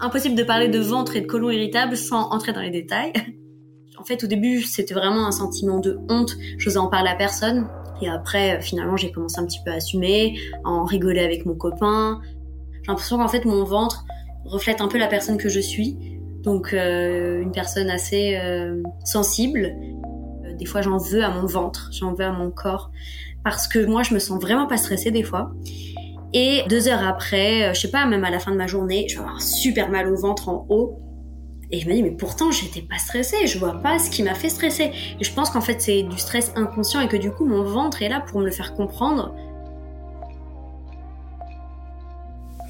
Impossible de parler de ventre et de côlon irritable sans entrer dans les détails. En fait, au début, c'était vraiment un sentiment de honte. Je n'osais en parler à personne. Et après, finalement, j'ai commencé un petit peu à assumer, à en rigoler avec mon copain. J'ai l'impression qu'en fait, mon ventre reflète un peu la personne que je suis. Donc, euh, une personne assez euh, sensible. Euh, des fois, j'en veux à mon ventre, j'en veux à mon corps. Parce que moi, je me sens vraiment pas stressée des fois. Et deux heures après, euh, je sais pas, même à la fin de ma journée, je vais avoir super mal au ventre en haut. Et je me dis, mais pourtant, j'étais pas stressée, je vois pas ce qui m'a fait stresser. Et je pense qu'en fait, c'est du stress inconscient et que du coup, mon ventre est là pour me le faire comprendre.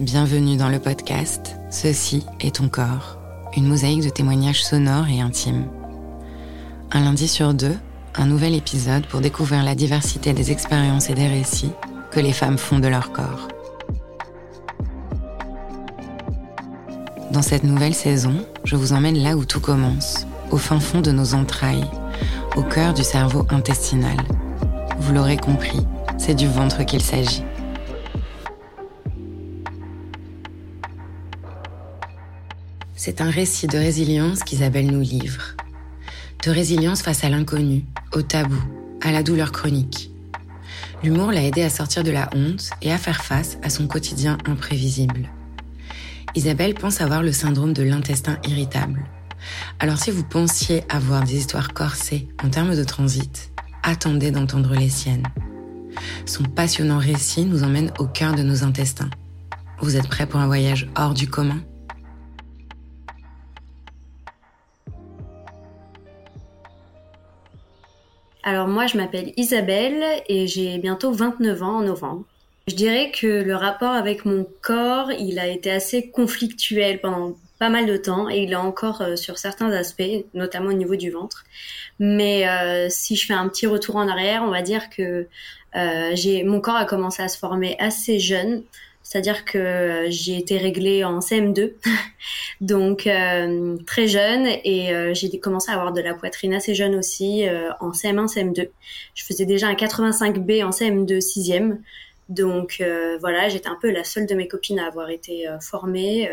Bienvenue dans le podcast Ceci est ton corps, une mosaïque de témoignages sonores et intimes. Un lundi sur deux, un nouvel épisode pour découvrir la diversité des expériences et des récits les femmes font de leur corps. Dans cette nouvelle saison, je vous emmène là où tout commence, au fin fond de nos entrailles, au cœur du cerveau intestinal. Vous l'aurez compris, c'est du ventre qu'il s'agit. C'est un récit de résilience qu'Isabelle nous livre. De résilience face à l'inconnu, au tabou, à la douleur chronique. L'humour l'a aidé à sortir de la honte et à faire face à son quotidien imprévisible. Isabelle pense avoir le syndrome de l'intestin irritable. Alors si vous pensiez avoir des histoires corsées en termes de transit, attendez d'entendre les siennes. Son passionnant récit nous emmène au cœur de nos intestins. Vous êtes prêts pour un voyage hors du commun? Alors moi, je m'appelle Isabelle et j'ai bientôt 29 ans en novembre. Je dirais que le rapport avec mon corps, il a été assez conflictuel pendant pas mal de temps et il est encore euh, sur certains aspects, notamment au niveau du ventre. Mais euh, si je fais un petit retour en arrière, on va dire que euh, mon corps a commencé à se former assez jeune. C'est-à-dire que j'ai été réglée en CM2, donc euh, très jeune, et euh, j'ai commencé à avoir de la poitrine assez jeune aussi euh, en CM1, CM2. Je faisais déjà un 85B en CM2 6e, donc voilà, j'étais un peu la seule de mes copines à avoir été formée,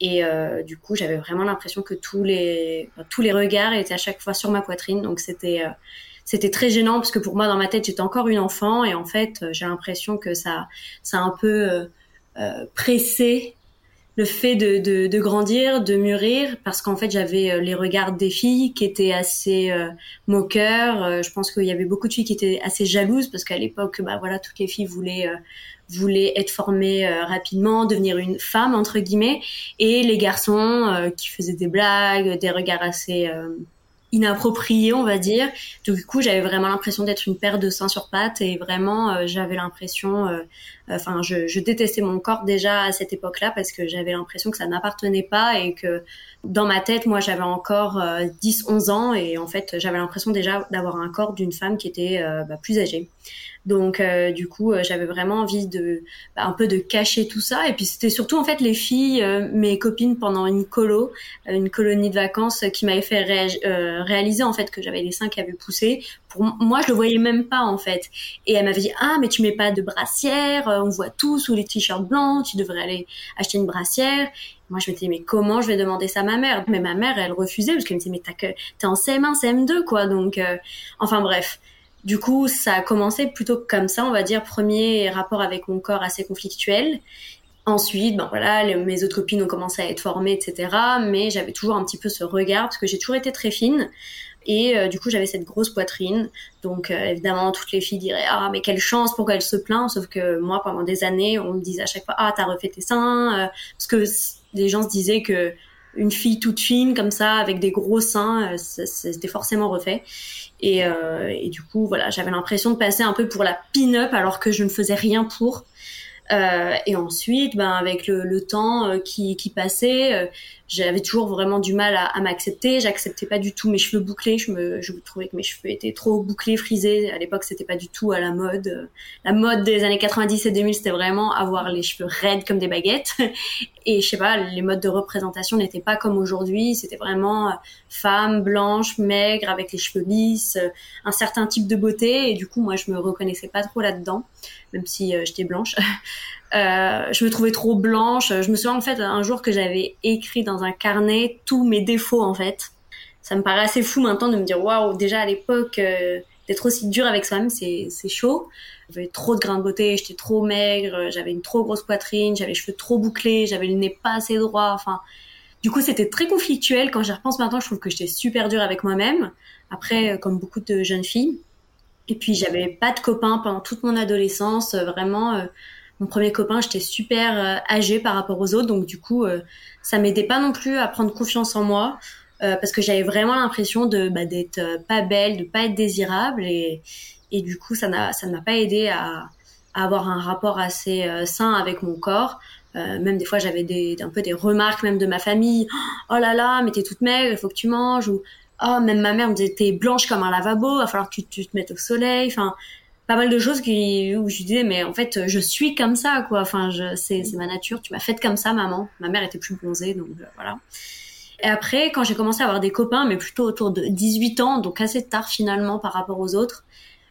et du coup j'avais vraiment l'impression que tous les tous les regards étaient à chaque fois sur ma poitrine, donc c'était c'était très gênant parce que pour moi dans ma tête j'étais encore une enfant et en fait j'ai l'impression que ça ça a un peu euh, pressé le fait de, de, de, grandir, de mûrir, parce qu'en fait j'avais euh, les regards des filles qui étaient assez euh, moqueurs. je pense qu'il y avait beaucoup de filles qui étaient assez jalouses parce qu'à l'époque, bah voilà, toutes les filles voulaient voulaient être formées rapidement, devenir une femme entre guillemets, et les garçons qui faisaient des blagues, des regards assez inapproprié, on va dire. Du coup, j'avais vraiment l'impression d'être une paire de seins sur pattes et vraiment, euh, j'avais l'impression, euh, enfin, je, je, détestais mon corps déjà à cette époque-là parce que j'avais l'impression que ça n'appartenait pas et que dans ma tête, moi, j'avais encore 10, 11 ans et en fait, j'avais l'impression déjà d'avoir un corps d'une femme qui était bah, plus âgée. Donc euh, du coup, euh, j'avais vraiment envie de bah, un peu de cacher tout ça. Et puis c'était surtout en fait les filles, euh, mes copines pendant une colo, une colonie de vacances, qui m'avaient fait réaliser en fait que j'avais les seins qui avaient poussé. Pour moi, je le voyais même pas en fait. Et elle m'avait dit ah mais tu mets pas de brassière, on voit tout sous les t-shirts blancs, tu devrais aller acheter une brassière. Moi, je me disais, mais comment je vais demander ça à ma mère? Mais ma mère, elle refusait parce qu'elle me disait, mais t'es en CM1, CM2, quoi. Donc, enfin bref. Du coup, ça a commencé plutôt comme ça, on va dire, premier rapport avec mon corps assez conflictuel. Ensuite, ben voilà, mes autres copines ont commencé à être formées, etc. Mais j'avais toujours un petit peu ce regard parce que j'ai toujours été très fine. Et euh, du coup, j'avais cette grosse poitrine. Donc, euh, évidemment, toutes les filles diraient Ah, mais quelle chance, pourquoi elle se plaint? Sauf que moi, pendant des années, on me disait à chaque fois Ah, t'as refait tes seins. Euh, parce que les gens se disaient que une fille toute fine, comme ça, avec des gros seins, c'était forcément refait. Et, euh, du coup, voilà, j'avais l'impression de passer un peu pour la pin-up alors que je ne faisais rien pour. Euh, et ensuite, ben, avec le, le temps euh, qui, qui, passait, euh, j'avais toujours vraiment du mal à, à m'accepter. J'acceptais pas du tout mes cheveux bouclés. Je me, je trouvais que mes cheveux étaient trop bouclés, frisés. À l'époque, c'était pas du tout à la mode. La mode des années 90 et 2000, c'était vraiment avoir les cheveux raides comme des baguettes. Et je sais pas, les modes de représentation n'étaient pas comme aujourd'hui. C'était vraiment femme blanche, maigre, avec les cheveux lisses, un certain type de beauté. Et du coup, moi, je me reconnaissais pas trop là-dedans même si euh, j'étais blanche. Euh, je me trouvais trop blanche. Je me souviens en fait un jour que j'avais écrit dans un carnet tous mes défauts en fait. Ça me paraît assez fou maintenant de me dire waouh déjà à l'époque euh, d'être aussi dur avec soi-même c'est c'est chaud. J'avais trop de grains de beauté, j'étais trop maigre, j'avais une trop grosse poitrine, j'avais les cheveux trop bouclés, j'avais le nez pas assez droit. Enfin du coup c'était très conflictuel. Quand j'y repense maintenant je trouve que j'étais super dure avec moi-même. Après comme beaucoup de jeunes filles. Et puis j'avais pas de copains pendant toute mon adolescence. Euh, vraiment, euh, mon premier copain, j'étais super euh, âgée par rapport aux autres, donc du coup, ça m'aidait pas non plus à prendre confiance en moi. parce que j'avais vraiment l'impression de bah, d'être pas belle, de pas être désirable et, et du coup ça n'a ça ne m'a pas aidé à, à, avoir un rapport assez sain avec mon corps. même des fois j'avais des un peu des remarques même de ma famille. Oh là là, mais t'es toute maigre, il faut que tu manges ou oh même ma mère me disait t'es blanche comme un lavabo, va falloir que tu, te mettes au soleil. Enfin, pas mal de choses qui où je disais mais en fait je suis comme ça quoi. Enfin, je c'est c'est ma nature. Tu m'as faite comme ça, maman. Ma mère était plus bronzée donc euh, voilà. Et après, quand j'ai commencé à avoir des copains, mais plutôt autour de 18 ans, donc assez tard finalement par rapport aux autres,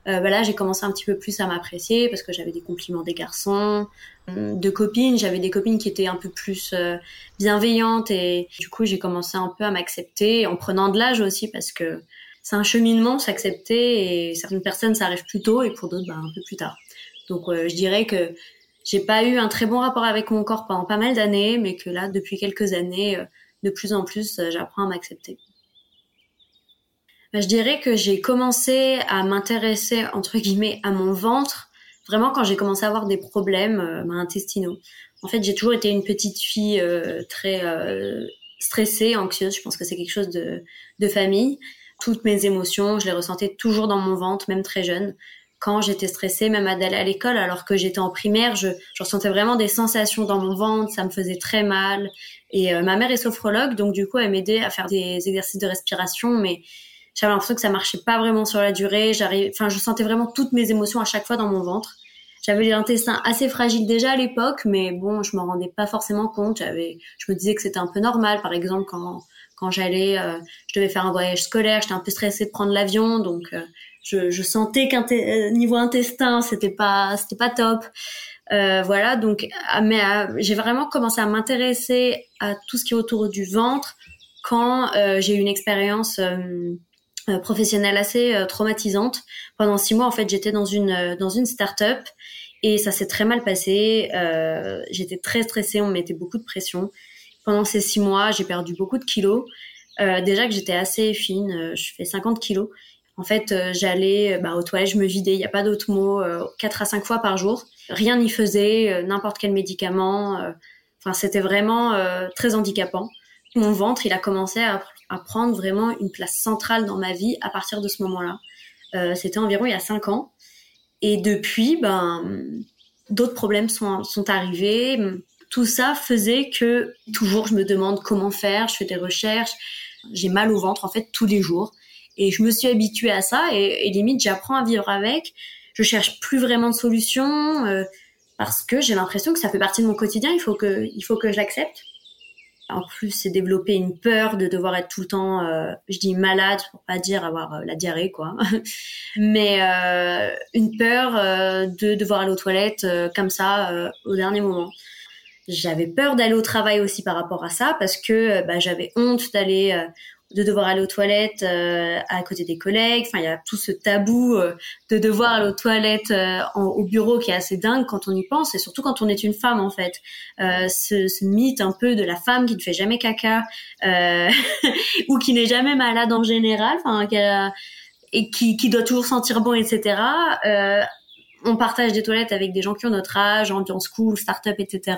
euh, bah là j'ai commencé un petit peu plus à m'apprécier parce que j'avais des compliments des garçons, euh, de copines, j'avais des copines qui étaient un peu plus euh, bienveillantes et du coup j'ai commencé un peu à m'accepter en prenant de l'âge aussi parce que c'est un cheminement s'accepter et certaines personnes ça arrive plus tôt et pour d'autres bah, un peu plus tard. Donc euh, je dirais que j'ai pas eu un très bon rapport avec mon corps pendant pas mal d'années mais que là depuis quelques années de plus en plus j'apprends à m'accepter. Bah, je dirais que j'ai commencé à m'intéresser entre guillemets à mon ventre vraiment quand j'ai commencé à avoir des problèmes euh, intestinaux. En fait, j'ai toujours été une petite fille euh, très euh, stressée, anxieuse. Je pense que c'est quelque chose de, de famille. Toutes mes émotions, je les ressentais toujours dans mon ventre, même très jeune. Quand j'étais stressée, même à d'aller à l'école, alors que j'étais en primaire, je, je, ressentais vraiment des sensations dans mon ventre, ça me faisait très mal. Et ma mère est sophrologue, donc du coup, elle m'aidait à faire des exercices de respiration, mais j'avais l'impression que ça marchait pas vraiment sur la durée. Enfin, je sentais vraiment toutes mes émotions à chaque fois dans mon ventre. J'avais l'intestin assez fragile déjà à l'époque, mais bon, je m'en rendais pas forcément compte. J'avais, je me disais que c'était un peu normal. Par exemple, quand quand j'allais, euh, je devais faire un voyage scolaire, j'étais un peu stressée de prendre l'avion, donc euh, je, je, sentais qu'un euh, niveau intestin, c'était pas, c'était pas top. Euh, voilà, donc, ah, mais j'ai vraiment commencé à m'intéresser à tout ce qui est autour du ventre quand j'ai eu une expérience euh, professionnelle assez euh, traumatisante. Pendant six mois, en fait, j'étais dans une euh, dans une start-up et ça s'est très mal passé. j'étais très stressée, on me mettait beaucoup de pression. Pendant ces six mois, j'ai perdu beaucoup de kilos. déjà que j'étais assez fine, je fais 50 kilos. En fait, j'allais bah, aux toilettes, je me vidais, il n'y a pas d'autre mot, quatre à cinq fois par jour. Rien n'y faisait, n'importe quel médicament. Enfin, c'était vraiment très handicapant. Mon ventre, il a commencé à, prendre vraiment une place centrale dans ma vie à partir de ce moment-là. Euh, c'était environ il y a cinq ans. Et depuis, ben, d'autres problèmes sont, sont arrivés. Tout ça faisait que toujours je me demande comment faire, je fais des recherches, j'ai mal au ventre en fait tous les jours. Et je me suis habituée à ça et, limite j'apprends à vivre avec. Je cherche plus vraiment de solutions euh, parce que j'ai l'impression que ça fait partie de mon quotidien. Il faut que, il faut que je l'accepte. En plus, c'est développer une peur de devoir être tout le temps, euh, je dis malade pour pas dire avoir euh, la diarrhée quoi, mais une peur de devoir aller aux toilettes comme ça au dernier moment. J'avais peur d'aller au travail aussi par rapport à ça parce que bah, j'avais honte d'aller de devoir aller aux toilettes euh, à côté des collègues. Enfin, il y a tout ce tabou euh, de devoir aller aux toilettes euh, au bureau qui est assez dingue quand on y pense, et surtout quand on est une femme en fait. Ce, ce, mythe un peu de la femme qui ne fait jamais caca ou qui n'est jamais malade en général, enfin, et qui, qui, doit toujours sentir bon, etc on partage des toilettes avec des gens qui ont notre âge, ambiance cool, start-up, etc.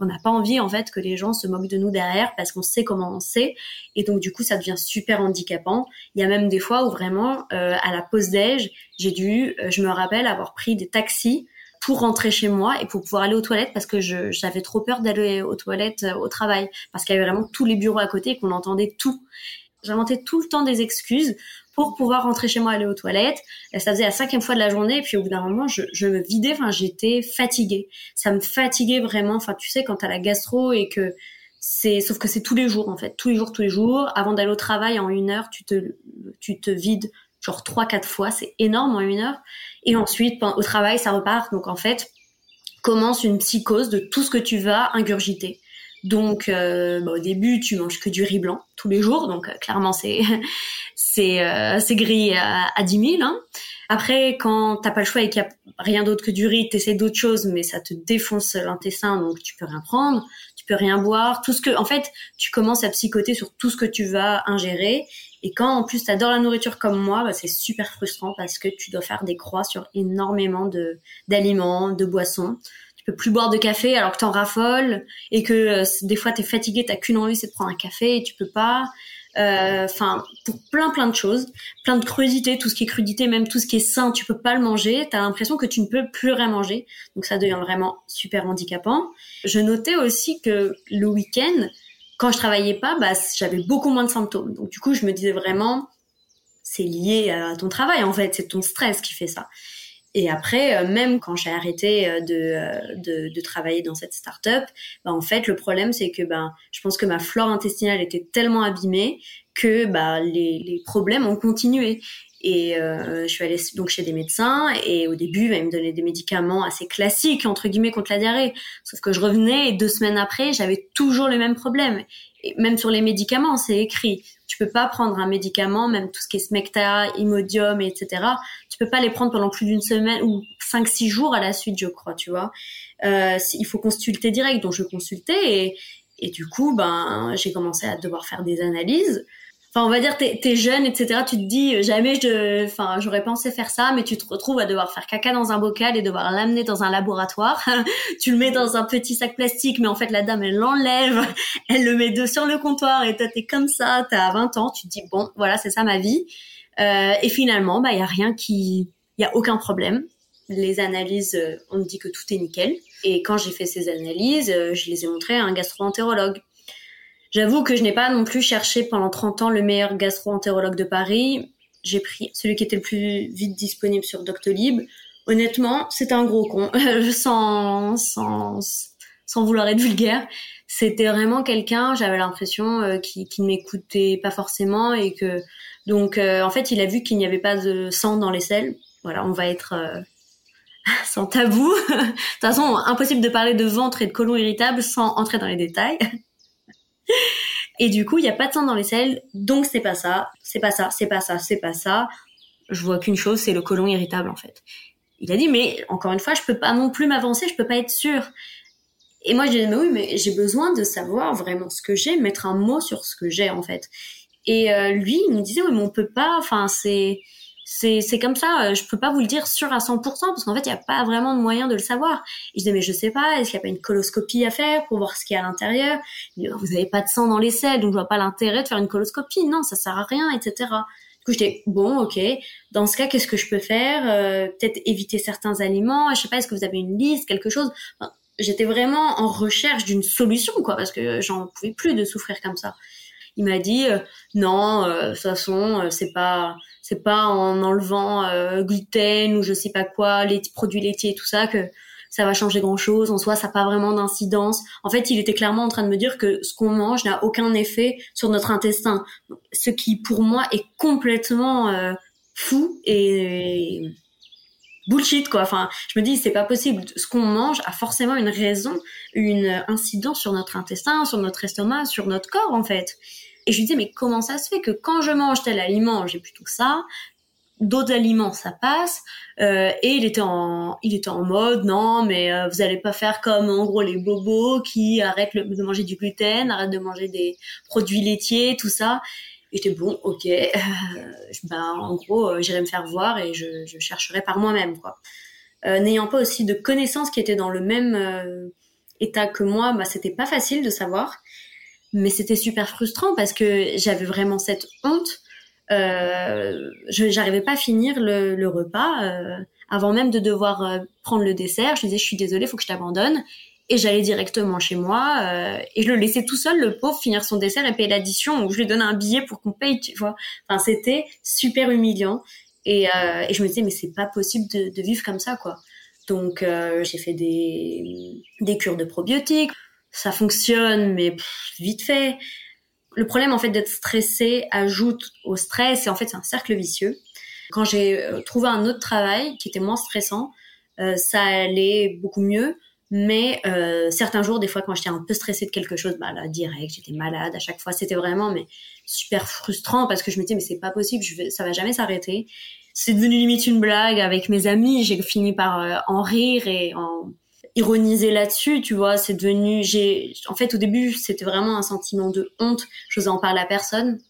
On n'a pas envie en fait que les gens se moquent de nous derrière parce qu'on sait comment on sait. Et donc du coup, ça devient super handicapant. Il y a même des fois où vraiment, euh, à la pause déj, j'ai dû, euh, je me rappelle avoir pris des taxis pour rentrer chez moi et pour pouvoir aller aux toilettes parce que j'avais trop peur d'aller aux toilettes euh, au travail parce qu'il y avait vraiment tous les bureaux à côté et qu'on entendait tout. J'inventais tout le temps des excuses pour pouvoir rentrer chez moi, aller aux toilettes. Et ça faisait la cinquième fois de la journée, et puis au bout d'un moment, je, je me vidais, enfin, j'étais fatiguée. Ça me fatiguait vraiment. Enfin, tu sais, quand t'as la gastro et que c'est, sauf que c'est tous les jours, en fait. Tous les jours, tous les jours. Avant d'aller au travail, en une heure, tu te, tu te vides genre trois, quatre fois. C'est énorme en une heure. Et ensuite, au travail, ça repart. Donc, en fait, commence une psychose de tout ce que tu vas ingurgiter. Donc, euh, bah, au début, tu manges que du riz blanc tous les jours, donc euh, clairement c'est c'est euh, gris à, à 10 000. Hein. Après, quand t'as pas le choix et qu'il y a rien d'autre que du riz, t'essaies d'autres choses, mais ça te défonce l'intestin, donc tu peux rien prendre, tu peux rien boire. Tout ce que, en fait, tu commences à psychoter sur tout ce que tu vas ingérer. Et quand en plus t'adores la nourriture comme moi, bah, c'est super frustrant parce que tu dois faire des croix sur énormément de d'aliments, de boissons tu peux plus boire de café alors que t'en raffoles et que euh, des fois t'es fatigué, t'as qu'une envie, c'est de prendre un café et tu peux pas. Euh, enfin, pour plein plein de choses, plein de crudité, tout ce qui est crudité, même tout ce qui est sain, tu peux pas le manger. T'as l'impression que tu ne peux plus rien manger, donc ça devient vraiment super handicapant. Je notais aussi que le week-end, quand je travaillais pas, bah j'avais beaucoup moins de symptômes. Donc du coup, je me disais vraiment, c'est lié à ton travail en fait, c'est ton stress qui fait ça. Et après, euh, même quand j'ai arrêté euh, euh, de, de, travailler dans cette start-up, bah, en fait, le problème, c'est que ben, je pense que ma flore intestinale était tellement abîmée que bah, les, les problèmes ont continué. Et je suis allée donc chez des médecins et au début, bah, ils me donnaient des médicaments assez classiques entre guillemets contre la diarrhée. Sauf que je revenais et deux semaines après, j'avais toujours le même problème. Même sur les médicaments, c'est écrit tu peux pas prendre un médicament, même tout ce qui est Smecta, Imodium, etc. Tu peux pas les prendre pendant plus d'une semaine ou 5-6 jours à la suite, je crois, tu vois. Euh, il faut consulter direct, donc je consultais et, et du coup, ben, j'ai commencé à devoir faire des analyses enfin on va dire t'es es jeune etc tu te dis euh, jamais je enfin j'aurais pensé faire ça mais tu te retrouves à devoir faire caca dans un bocal et devoir l'amener dans un laboratoire. Tu le mets dans un petit sac plastique mais en fait la dame elle l'enlève elle le met de sur le comptoir et toi t'es comme ça t'as 20 ans tu te dis bon voilà c'est ça ma vie. Euh, et finalement bah il y a rien qui il y a aucun problème. Les analyses euh, on me dit que tout est nickel. Et quand j'ai fait ces analyses je les ai montrées à un gastro-entérologue J'avoue que je n'ai pas non plus cherché pendant 30 ans le meilleur gastro-entérologue de Paris. J'ai pris celui qui était le plus vite disponible sur Doctolib. Honnêtement, c'était un gros con, sans, sans, sans vouloir être vulgaire. C'était vraiment quelqu'un, j'avais l'impression, euh, qui, qui ne m'écoutait pas forcément et que donc euh, en fait, il a vu qu'il n'y avait pas de sang dans les selles. Voilà, on va être euh, sans tabou. de toute façon, impossible de parler de ventre et de côlon irritable sans entrer dans les détails. Et du coup, il n'y a pas de sang dans les selles, donc c'est pas ça, c'est pas ça, c'est pas ça, c'est pas ça. Je vois qu'une chose, c'est le côlon irritable en fait. Il a dit, mais encore une fois, je peux pas non plus m'avancer, je peux pas être sûre. Et moi, j'ai dit, mais oui, mais j'ai besoin de savoir vraiment ce que j'ai, mettre un mot sur ce que j'ai en fait. Et euh, lui, il me disait, oui, mais on peut pas, enfin, c'est, c'est c'est comme ça. Je peux pas vous le dire sûr à 100% parce qu'en fait, il y a pas vraiment de moyen de le savoir. Et je disais mais je sais pas. Est-ce qu'il y a pas une coloscopie à faire pour voir ce qu'il y a à l'intérieur? Vous avez pas de sang dans les selles, donc je vois pas l'intérêt de faire une coloscopie. Non, ça sert à rien, etc. Du coup, j'étais bon, ok. Dans ce cas, qu'est-ce que je peux faire? Euh, Peut-être éviter certains aliments. Je sais pas. Est-ce que vous avez une liste, quelque chose? J'étais vraiment en recherche d'une solution, quoi, parce que j'en pouvais plus de souffrir comme ça. Il m'a dit euh, non, euh, de toute façon, c'est pas c'est pas en enlevant gluten ou je sais pas quoi, les produits laitiers et tout ça que ça va changer grand chose. En soi, ça n'a pas vraiment d'incidence. En fait, il était clairement en train de me dire que ce qu'on mange n'a aucun effet sur notre intestin. Ce qui, pour moi, est complètement euh, fou et bullshit quoi. Enfin, je me dis c'est pas possible. Ce qu'on mange a forcément une raison, une incidence sur notre intestin, sur notre estomac, sur notre corps en fait. Et je lui disais mais comment ça se fait que quand je mange tel aliment j'ai plutôt ça, d'autres aliments ça passe euh, et il était en il était en mode non mais euh, vous allez pas faire comme en gros les bobos qui arrêtent de manger du gluten arrêtent de manger des produits laitiers tout ça j'étais bon ok euh, ben en gros euh, j'irai me faire voir et je, je chercherai par moi-même quoi n'ayant pas aussi de connaissances qui étaient dans le même état que moi bah c'était pas facile de savoir mais c'était super frustrant parce que j'avais vraiment cette honte euh, je j'arrivais pas à finir le, repas euh, avant même de devoir euh, prendre le dessert. Je disais je suis désolée, faut que je t'abandonne. Et j'allais directement chez moi euh, et je le laissais tout seul, le pauvre, finir son dessert et payer l'addition. Ou je lui donnais un billet pour qu'on paye, tu vois. Enfin, c'était super humiliant. Et, et je me disais mais c'est pas possible de, de, vivre comme ça, quoi. Donc j'ai fait des des cures de probiotiques. Ça fonctionne, mais vite fait le problème en fait d'être stressé ajoute au stress et en fait c'est un cercle vicieux. Quand j'ai euh, trouvé un autre travail qui était moins stressant, euh, ça allait beaucoup mieux. Mais euh, certains jours, des fois, quand j'étais un peu stressée de quelque chose, bah là, direct, j'étais malade à chaque fois. C'était vraiment mais super frustrant parce que je me disais mais c'est pas possible, je vais, ça va jamais s'arrêter. C'est devenu limite une blague avec mes amis. J'ai fini par euh, en rire et en ironiser là-dessus, tu vois, c'est devenu j'ai en fait au début, c'était vraiment un sentiment de honte, je n'osais en parler à personne.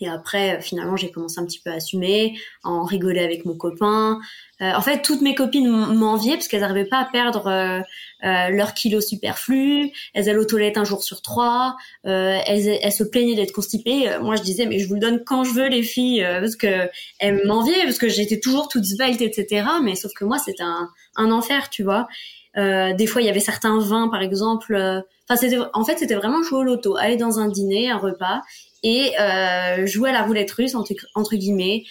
Et après, euh, finalement, j'ai commencé un petit peu à assumer, à en rigoler avec mon copain. Euh, en fait, toutes mes copines m'enviaient parce qu'elles n'arrivaient pas à perdre euh, euh, leur kilo superflu. Elles allaient aux toilettes un jour sur trois. Euh, elles, elles, se plaignaient d'être constipées. Moi, je disais, mais je vous le donne quand je veux, les filles, parce que elles m'enviaient, parce que j'étais toujours toute svelte, etc. Mais sauf que moi, c'était un, un enfer, tu vois. Euh, des fois, il y avait certains vins, par exemple. Euh, enfin, c'était, en fait, c'était vraiment jouer au loto, aller dans un dîner, un repas, et euh, jouer à la roulette russe entre, guillemets.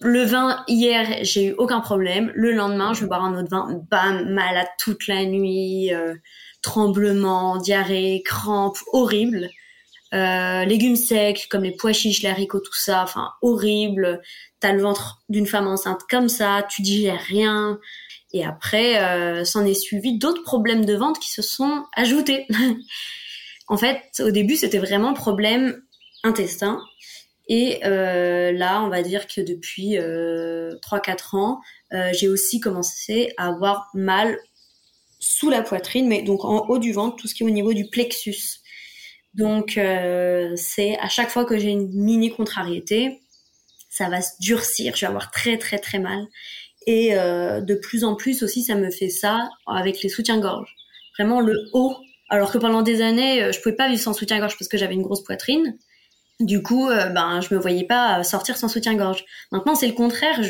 Le vin hier, j'ai eu aucun problème. Le lendemain, je vais boire un autre vin, bam, malade toute la nuit, euh, tremblement, diarrhée, crampes, horrible. Euh, légumes secs comme les pois chiches, les haricots, tout ça, enfin horrible. T'as le ventre d'une femme enceinte comme ça, tu digères rien. Et après, euh, s'en est suivi d'autres problèmes de vente qui se sont ajoutés. en fait, au début, c'était vraiment problème intestin. Et euh, là, on va dire que depuis euh, 3-4 ans, euh, j'ai aussi commencé à avoir mal sous la poitrine, mais donc en haut du ventre, tout ce qui est au niveau du plexus. Donc, euh, c'est à chaque fois que j'ai une mini contrariété, ça va se durcir, je vais avoir très très très mal. Et de plus en plus aussi, ça me fait ça avec les soutiens-gorge. Vraiment le haut. Alors que pendant des années, euh, je pouvais pas vivre sans soutien-gorge parce que j'avais une grosse poitrine. Du coup, euh, ben, je me voyais pas sortir sans soutien-gorge. Maintenant, c'est le contraire.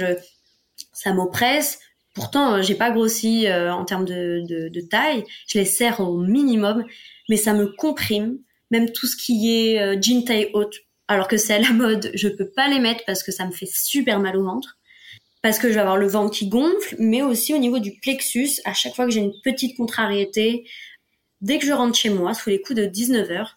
Ça m'oppresse. Pourtant, j'ai pas grossi en termes de, taille. Je les serre au minimum, mais ça me comprime. Même tout ce qui est jean taille haute, alors que c'est à la mode, je peux pas les mettre parce que ça me fait super mal au ventre parce que je vais avoir le ventre qui gonfle, mais aussi au niveau du plexus, à chaque fois que j'ai une petite contrariété, dès que je rentre chez moi, sous les coups de 19h,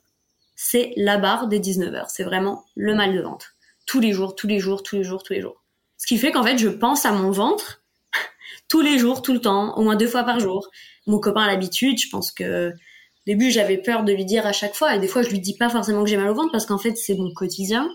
c'est la barre des 19h. C'est vraiment le mal de ventre. Tous les jours, tous les jours, tous les jours, tous les jours. Ce qui fait qu'en fait, je pense à mon ventre tous les jours, tout le temps, au moins deux fois par jour. Mon copain a l'habitude, je pense que au début, j'avais peur de lui dire à chaque fois, et des fois, je lui dis pas forcément que j'ai mal au ventre parce qu'en fait, c'est mon quotidien.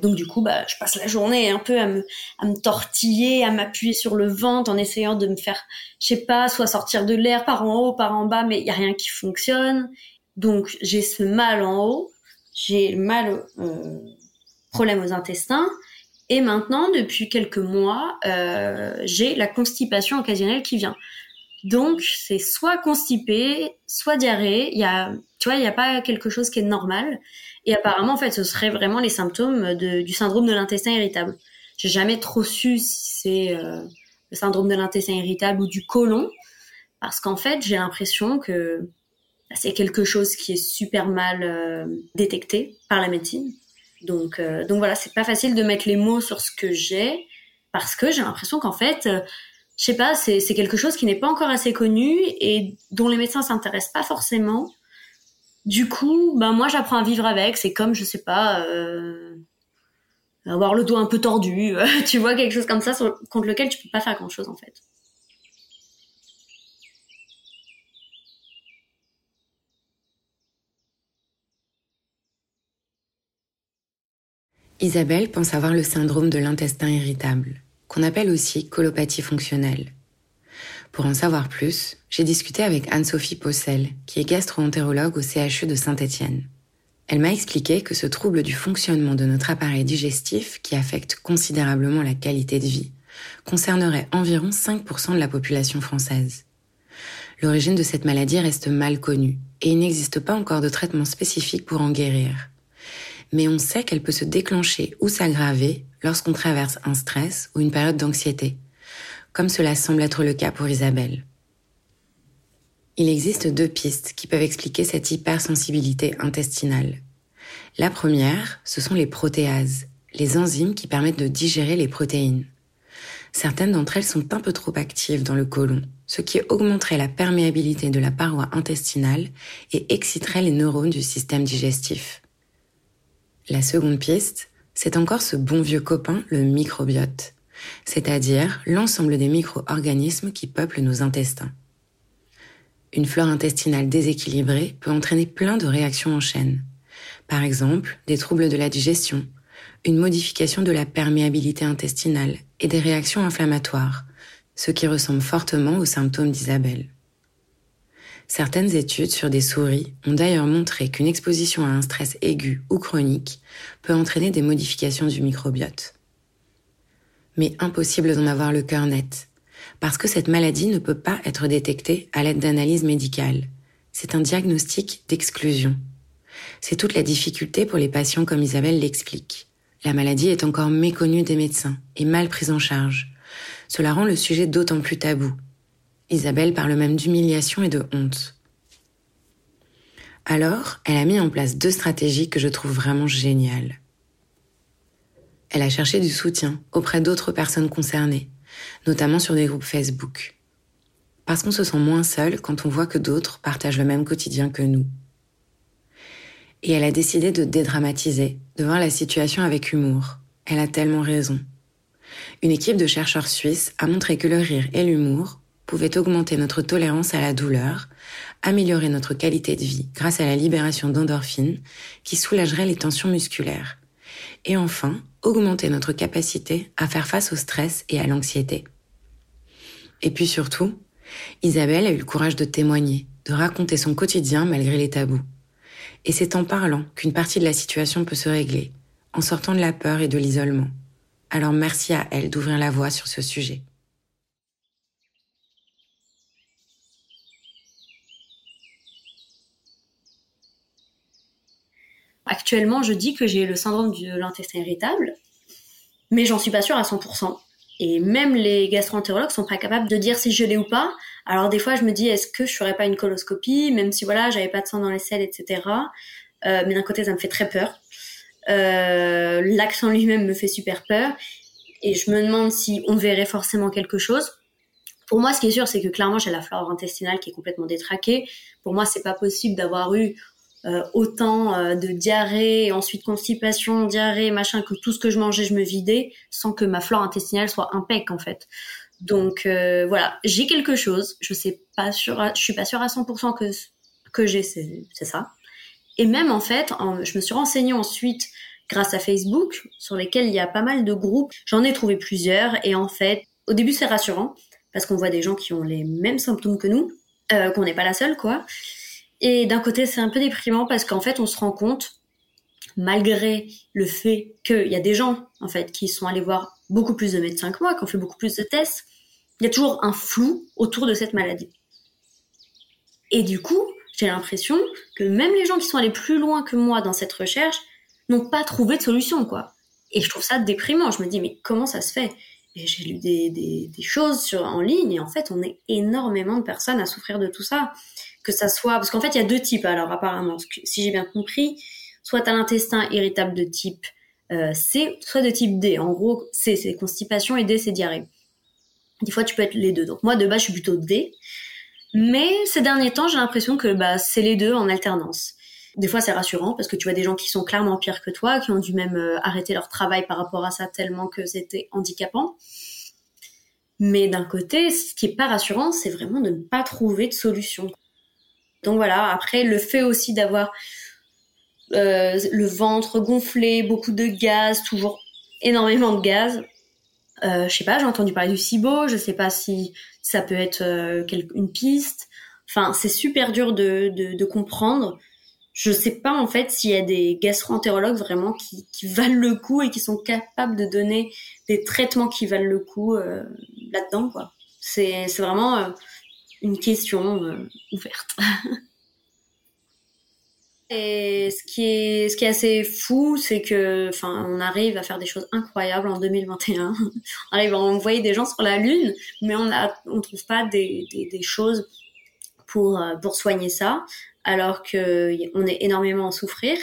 Donc du coup, bah, je passe la journée un peu à me, à me tortiller, à m'appuyer sur le ventre en essayant de me faire, je sais pas, soit sortir de l'air par en haut, par en bas, mais il y a rien qui fonctionne. Donc j'ai ce mal en haut, j'ai mal, euh, problème aux intestins, Et maintenant, depuis quelques mois, euh, j'ai la constipation occasionnelle qui vient. Donc, c'est soit constipé, soit diarrhée. Il y a, tu vois, il n'y a pas quelque chose qui est normal. Et apparemment, en fait, ce serait vraiment les symptômes du syndrome de l'intestin irritable. J'ai jamais trop su si c'est euh, le syndrome de l'intestin irritable ou du côlon, parce qu'en fait, j'ai l'impression que c'est quelque chose qui est super mal euh, détecté par la médecine. Donc, euh, donc voilà, c'est pas facile de mettre les mots sur ce que j'ai, parce que j'ai l'impression qu'en fait, je sais pas, c'est quelque chose qui n'est pas encore assez connu et dont les médecins s'intéressent pas forcément. Du coup, ben moi j'apprends à vivre avec. C'est comme, je sais pas, euh, avoir le dos un peu tordu, tu vois, quelque chose comme ça contre lequel tu peux pas faire grand chose en fait. Isabelle pense avoir le syndrome de l'intestin irritable, qu'on appelle aussi colopathie fonctionnelle. Pour en savoir plus, j'ai discuté avec Anne-Sophie Possel, qui est gastro-entérologue au CHU de Saint-Étienne. Elle m'a expliqué que ce trouble du fonctionnement de notre appareil digestif, qui affecte considérablement la qualité de vie, concernerait environ 5% de la population française. L'origine de cette maladie reste mal connue et il n'existe pas encore de traitement spécifique pour en guérir. Mais on sait qu'elle peut se déclencher ou s'aggraver lorsqu'on traverse un stress ou une période d'anxiété, comme cela semble être le cas pour Isabelle. Il existe deux pistes qui peuvent expliquer cette hypersensibilité intestinale. La première, ce sont les protéases, les enzymes qui permettent de digérer les protéines. Certaines d'entre elles sont un peu trop actives dans le côlon, ce qui augmenterait la perméabilité de la paroi intestinale et exciterait les neurones du système digestif. La seconde piste, c'est encore ce bon vieux copain, le microbiote c'est-à-dire l'ensemble des micro-organismes qui peuplent nos intestins. Une flore intestinale déséquilibrée peut entraîner plein de réactions en chaîne. Par exemple, des troubles de la digestion, une modification de la perméabilité intestinale et des réactions inflammatoires, ce qui ressemble fortement aux symptômes d'Isabelle. Certaines études sur des souris ont d'ailleurs montré qu'une exposition à un stress aigu ou chronique peut entraîner des modifications du microbiote mais impossible d'en avoir le cœur net, parce que cette maladie ne peut pas être détectée à l'aide d'analyses médicales. C'est un diagnostic d'exclusion. C'est toute la difficulté pour les patients comme Isabelle l'explique. La maladie est encore méconnue des médecins et mal prise en charge. Cela rend le sujet d'autant plus tabou. Isabelle parle même d'humiliation et de honte. Alors, elle a mis en place deux stratégies que je trouve vraiment géniales elle a cherché du soutien auprès d'autres personnes concernées, notamment sur des groupes Facebook. Parce qu'on se sent moins seul quand on voit que d'autres partagent le même quotidien que nous. Et elle a décidé de dédramatiser, de voir la situation avec humour. Elle a tellement raison. Une équipe de chercheurs suisses a montré que le rire et l'humour pouvaient augmenter notre tolérance à la douleur, améliorer notre qualité de vie grâce à la libération d'endorphines qui soulagerait les tensions musculaires. Et enfin, augmenter notre capacité à faire face au stress et à l'anxiété. Et puis surtout, Isabelle a eu le courage de témoigner, de raconter son quotidien malgré les tabous. Et c'est en parlant qu'une partie de la situation peut se régler, en sortant de la peur et de l'isolement. Alors merci à elle d'ouvrir la voie sur ce sujet. Actuellement, je dis que j'ai le syndrome de l'intestin irritable, mais j'en suis pas sûre à 100%. Et même les gastro-entérologues sont pas capables de dire si je l'ai ou pas. Alors des fois, je me dis, est-ce que je ferais pas une coloscopie, même si voilà, j'avais pas de sang dans les selles, etc. Euh, mais d'un côté, ça me fait très peur. Euh, L'accent lui-même me fait super peur. Et je me demande si on verrait forcément quelque chose. Pour moi, ce qui est sûr, c'est que clairement, j'ai la flore intestinale qui est complètement détraquée. Pour moi, c'est pas possible d'avoir eu euh, autant euh, de diarrhée, ensuite constipation, diarrhée, machin, que tout ce que je mangeais, je me vidais, sans que ma flore intestinale soit impec en fait. Donc euh, voilà, j'ai quelque chose, je sais pas sûr, je suis pas sûre à 100% que que j'ai, c'est ça. Et même en fait, je me suis renseignée ensuite grâce à Facebook, sur lesquels il y a pas mal de groupes. J'en ai trouvé plusieurs, et en fait, au début c'est rassurant parce qu'on voit des gens qui ont les mêmes symptômes que nous, qu'on n'est pas la seule quoi. Et d'un côté, c'est un peu déprimant parce qu'en fait, on se rend compte, malgré le fait qu'il y a des gens, en fait, qui sont allés voir beaucoup plus de médecins que moi, qui ont fait beaucoup plus de tests, il y a toujours un flou autour de cette maladie. Et du coup, j'ai l'impression que même les gens qui sont allés plus loin que moi dans cette recherche n'ont pas trouvé de solution, quoi. Et je trouve ça déprimant. Je me dis, mais comment ça se fait? Et j'ai lu des, des, choses sur, en ligne, et en fait, on est énormément de personnes à souffrir de tout ça. Que ça soit... Parce qu'en fait, il y a deux types, alors, apparemment. Si j'ai bien compris, soit à l'intestin irritable de type euh, C, soit de type D. En gros, C, c'est constipation, et D, c'est diarrhée. Des fois, tu peux être les deux. Donc moi, de base, je suis plutôt D. Mais ces derniers temps, j'ai l'impression que bah, c'est les deux en alternance. Des fois, c'est rassurant parce que tu vois des gens qui sont clairement pires que toi, qui ont dû même euh, arrêter leur travail par rapport à ça tellement que c'était handicapant. Mais d'un côté, ce qui est pas rassurant, c'est vraiment de ne pas trouver de solution. Donc voilà, après, le fait aussi d'avoir euh, le ventre gonflé, beaucoup de gaz, toujours énormément de gaz, euh, je sais pas, j'ai entendu parler du SIBO, je sais pas si ça peut être une piste. Enfin, c'est super dur de, comprendre. Je sais pas en fait s'il y a des gastro-entérologues vraiment qui, valent le coup et qui sont capables de donner des traitements qui valent le coup euh, là-dedans. C'est vraiment euh, une question euh, ouverte. Et ce qui est, assez fou, c'est que, enfin, on arrive à faire des choses incroyables en 2021. on arrive à envoyer des gens sur la Lune, mais on a, on trouve pas des, choses pour soigner ça, alors que on est énormément à souffrir.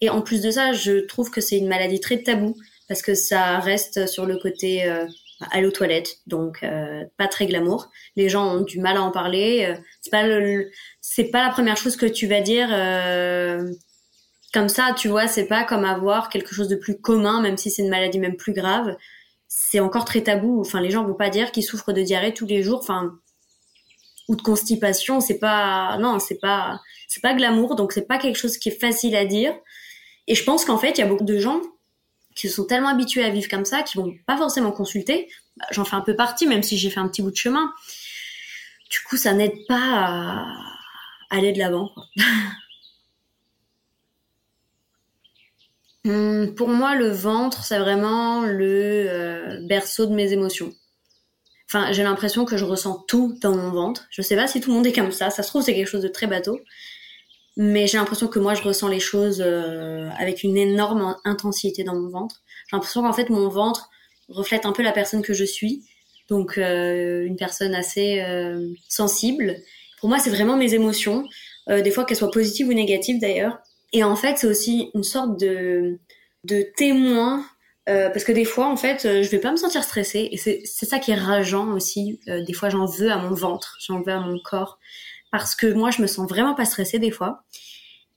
Et en plus de ça, je trouve que c'est une maladie très taboue parce que ça reste sur le côté euh, aller aux toilettes, donc euh, pas très glamour. Les gens ont du mal à en parler. Euh, c'est pas le, c'est pas la première chose que tu vas dire euh, comme ça, tu vois. C'est pas comme avoir quelque chose de plus commun, même si c'est une maladie même plus grave. C'est encore très tabou. Enfin, les gens vont pas dire qu'ils souffrent de diarrhée tous les jours, enfin, ou de constipation. C'est pas, non, c'est pas, c'est pas glamour. Donc c'est pas quelque chose qui est facile à dire. Et je pense qu'en fait, il y a beaucoup de gens qui sont tellement habitués à vivre comme ça, qui vont pas forcément consulter. Bah, j'en fais un peu partie, même si j'ai fait un petit bout de chemin. Du coup, ça n'aide pas à aller de l'avant. Hum, pour moi, le ventre, c'est vraiment le euh, berceau de mes émotions. Enfin, j'ai l'impression que je ressens tout dans mon ventre. Je sais pas si tout le monde est comme ça. Ça se trouve, c'est quelque chose de très bateau mais j'ai l'impression que moi je ressens les choses euh, avec une énorme intensité dans mon ventre. J'ai l'impression qu'en fait mon ventre reflète un peu la personne que je suis, donc euh, une personne assez euh, sensible. Pour moi, c'est vraiment mes émotions, des fois qu'elles soient positives ou négatives d'ailleurs. Et en fait, c'est aussi une sorte de de témoin parce que des fois, en fait, je vais pas me sentir stressée et c'est ça qui est rageant aussi. des fois, j'en veux à mon ventre, j'en veux à mon corps parce que moi, je me sens vraiment pas stressée des fois.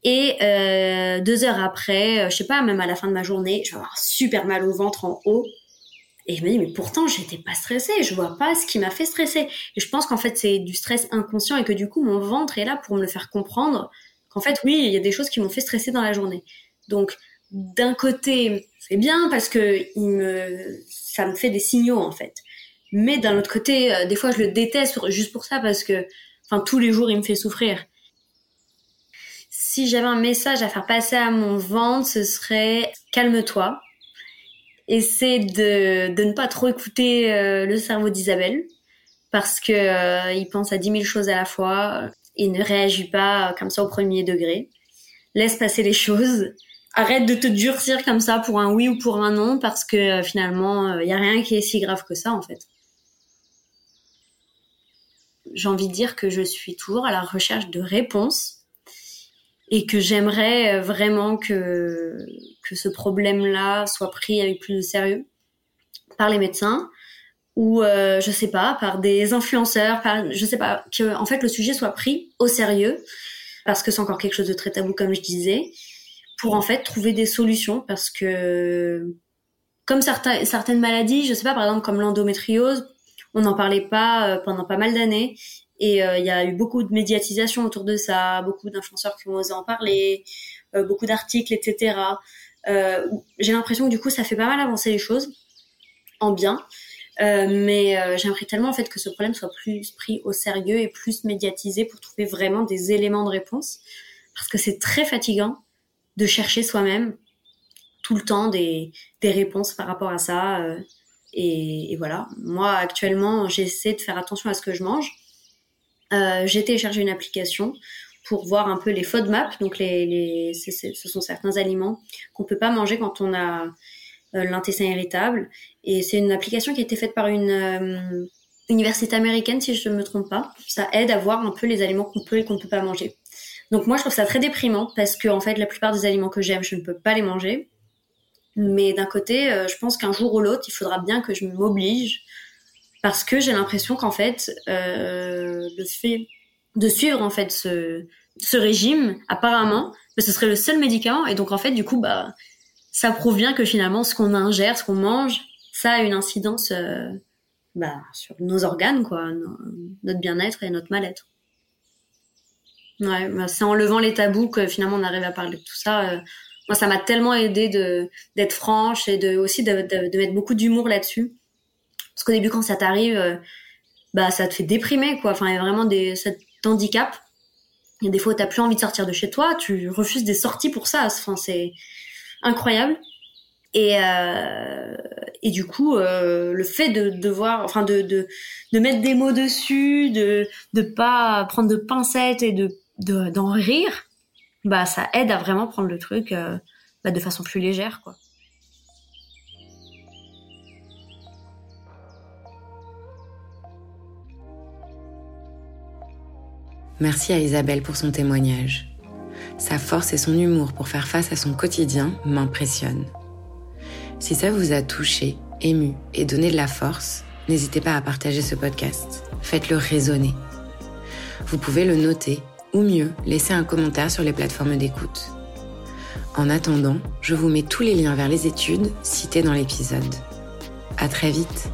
Et euh, deux heures après, euh, je sais pas, même à la fin de ma journée, je vais avoir super mal au ventre en haut. Et je me dis, mais pourtant, j'étais pas stressée. Je vois pas ce qui m'a fait stresser. Et je pense qu'en fait, c'est du stress inconscient et que du coup, mon ventre est là pour me le faire comprendre qu'en fait, oui, il y a des choses qui m'ont fait stresser dans la journée. Donc, d'un côté, c'est bien parce que il me, ça me fait des signaux, en fait. Mais d'un autre côté, euh, des fois, je le déteste juste pour ça parce que Enfin, tous les jours, il me fait souffrir. Si j'avais un message à faire passer à mon ventre, ce serait calme-toi. Essaie de, de ne pas trop écouter euh, le cerveau d'Isabelle parce que euh, il pense à dix mille choses à la fois et ne réagit pas comme ça au premier degré. Laisse passer les choses. Arrête de te durcir comme ça pour un oui ou pour un non parce que euh, finalement, il y a rien qui est si grave que ça en fait. J'ai envie de dire que je suis toujours à la recherche de réponses et que j'aimerais euh, vraiment que, que ce problème-là soit pris avec plus de sérieux par les médecins ou euh, je sais pas par des influenceurs par je sais pas que en fait le sujet soit pris au sérieux parce que c'est encore quelque chose de très tabou comme je disais pour en fait trouver des solutions parce que comme certains, certaines maladies je sais pas par exemple comme l'endométriose on n'en parlait pas euh, pendant pas mal d'années. Et euh, il y a eu beaucoup de médiatisation autour de ça, beaucoup d'influenceurs qui ont osé en parler, euh, beaucoup d'articles, etc. j'ai l'impression que du coup, ça fait pas mal avancer les choses en bien. mais j'aimerais tellement en fait que ce problème soit plus pris au sérieux et plus médiatisé pour trouver vraiment des éléments de réponse parce que c'est très fatigant de chercher soi-même tout le temps des, des réponses par rapport à ça. Et, et, voilà. Moi, actuellement, j'essaie de faire attention à ce que je mange. Euh, j'ai téléchargé une application pour voir un peu les FODMAP. Donc, les, les ce sont certains aliments qu'on peut pas manger quand on a euh, l'intestin irritable. Et c'est une application qui a été faite par une euh, université américaine, si je ne me trompe pas. Ça aide à voir un peu les aliments qu'on peut et qu'on ne peut pas manger. Donc moi, je trouve ça très déprimant parce que en fait, la plupart des aliments que j'aime, je ne peux pas les manger. Mais d'un côté, euh, je pense qu'un jour ou l'autre, il faudra bien que je m'oblige parce que j'ai l'impression qu'en fait, euh, le fait de suivre en fait ce, ce régime, apparemment, bah, ce serait le seul médicament. Et donc en fait, du coup, bah, ça prouve bien que finalement, ce qu'on ingère, ce qu'on mange, ça a une incidence euh, bah, sur nos organes, quoi, notre bien-être et notre mal-être. Ouais, bah, c'est en levant les tabous que finalement on arrive à parler de tout ça. Euh, moi, ça m'a tellement aidé de d'être franche et de aussi de, de, mettre beaucoup d'humour là-dessus. Parce qu'au début, quand ça t'arrive, euh, bah ça te fait déprimer, quoi. Enfin, il y a vraiment des cet handicap. A des fois t'as plus envie de sortir de chez toi, tu refuses des sorties pour ça. Enfin, c'est incroyable. Et, euh, et du coup, euh, le fait de devoir, enfin de, de, de mettre des mots dessus, de de pas prendre de pincettes et de d'en rire, bah ça aide à vraiment prendre le truc euh, bah, de façon plus légère quoi. Merci à Isabelle pour son témoignage. Sa force et son humour pour faire face à son quotidien m'impressionnent. Si ça vous a touché, ému et donné de la force, n'hésitez pas à partager ce podcast. Faites-le résonner. Vous pouvez le noter ou mieux, laisser un commentaire sur les plateformes d'écoute. En attendant, je vous mets tous les liens vers les études citées dans l'épisode. À très vite!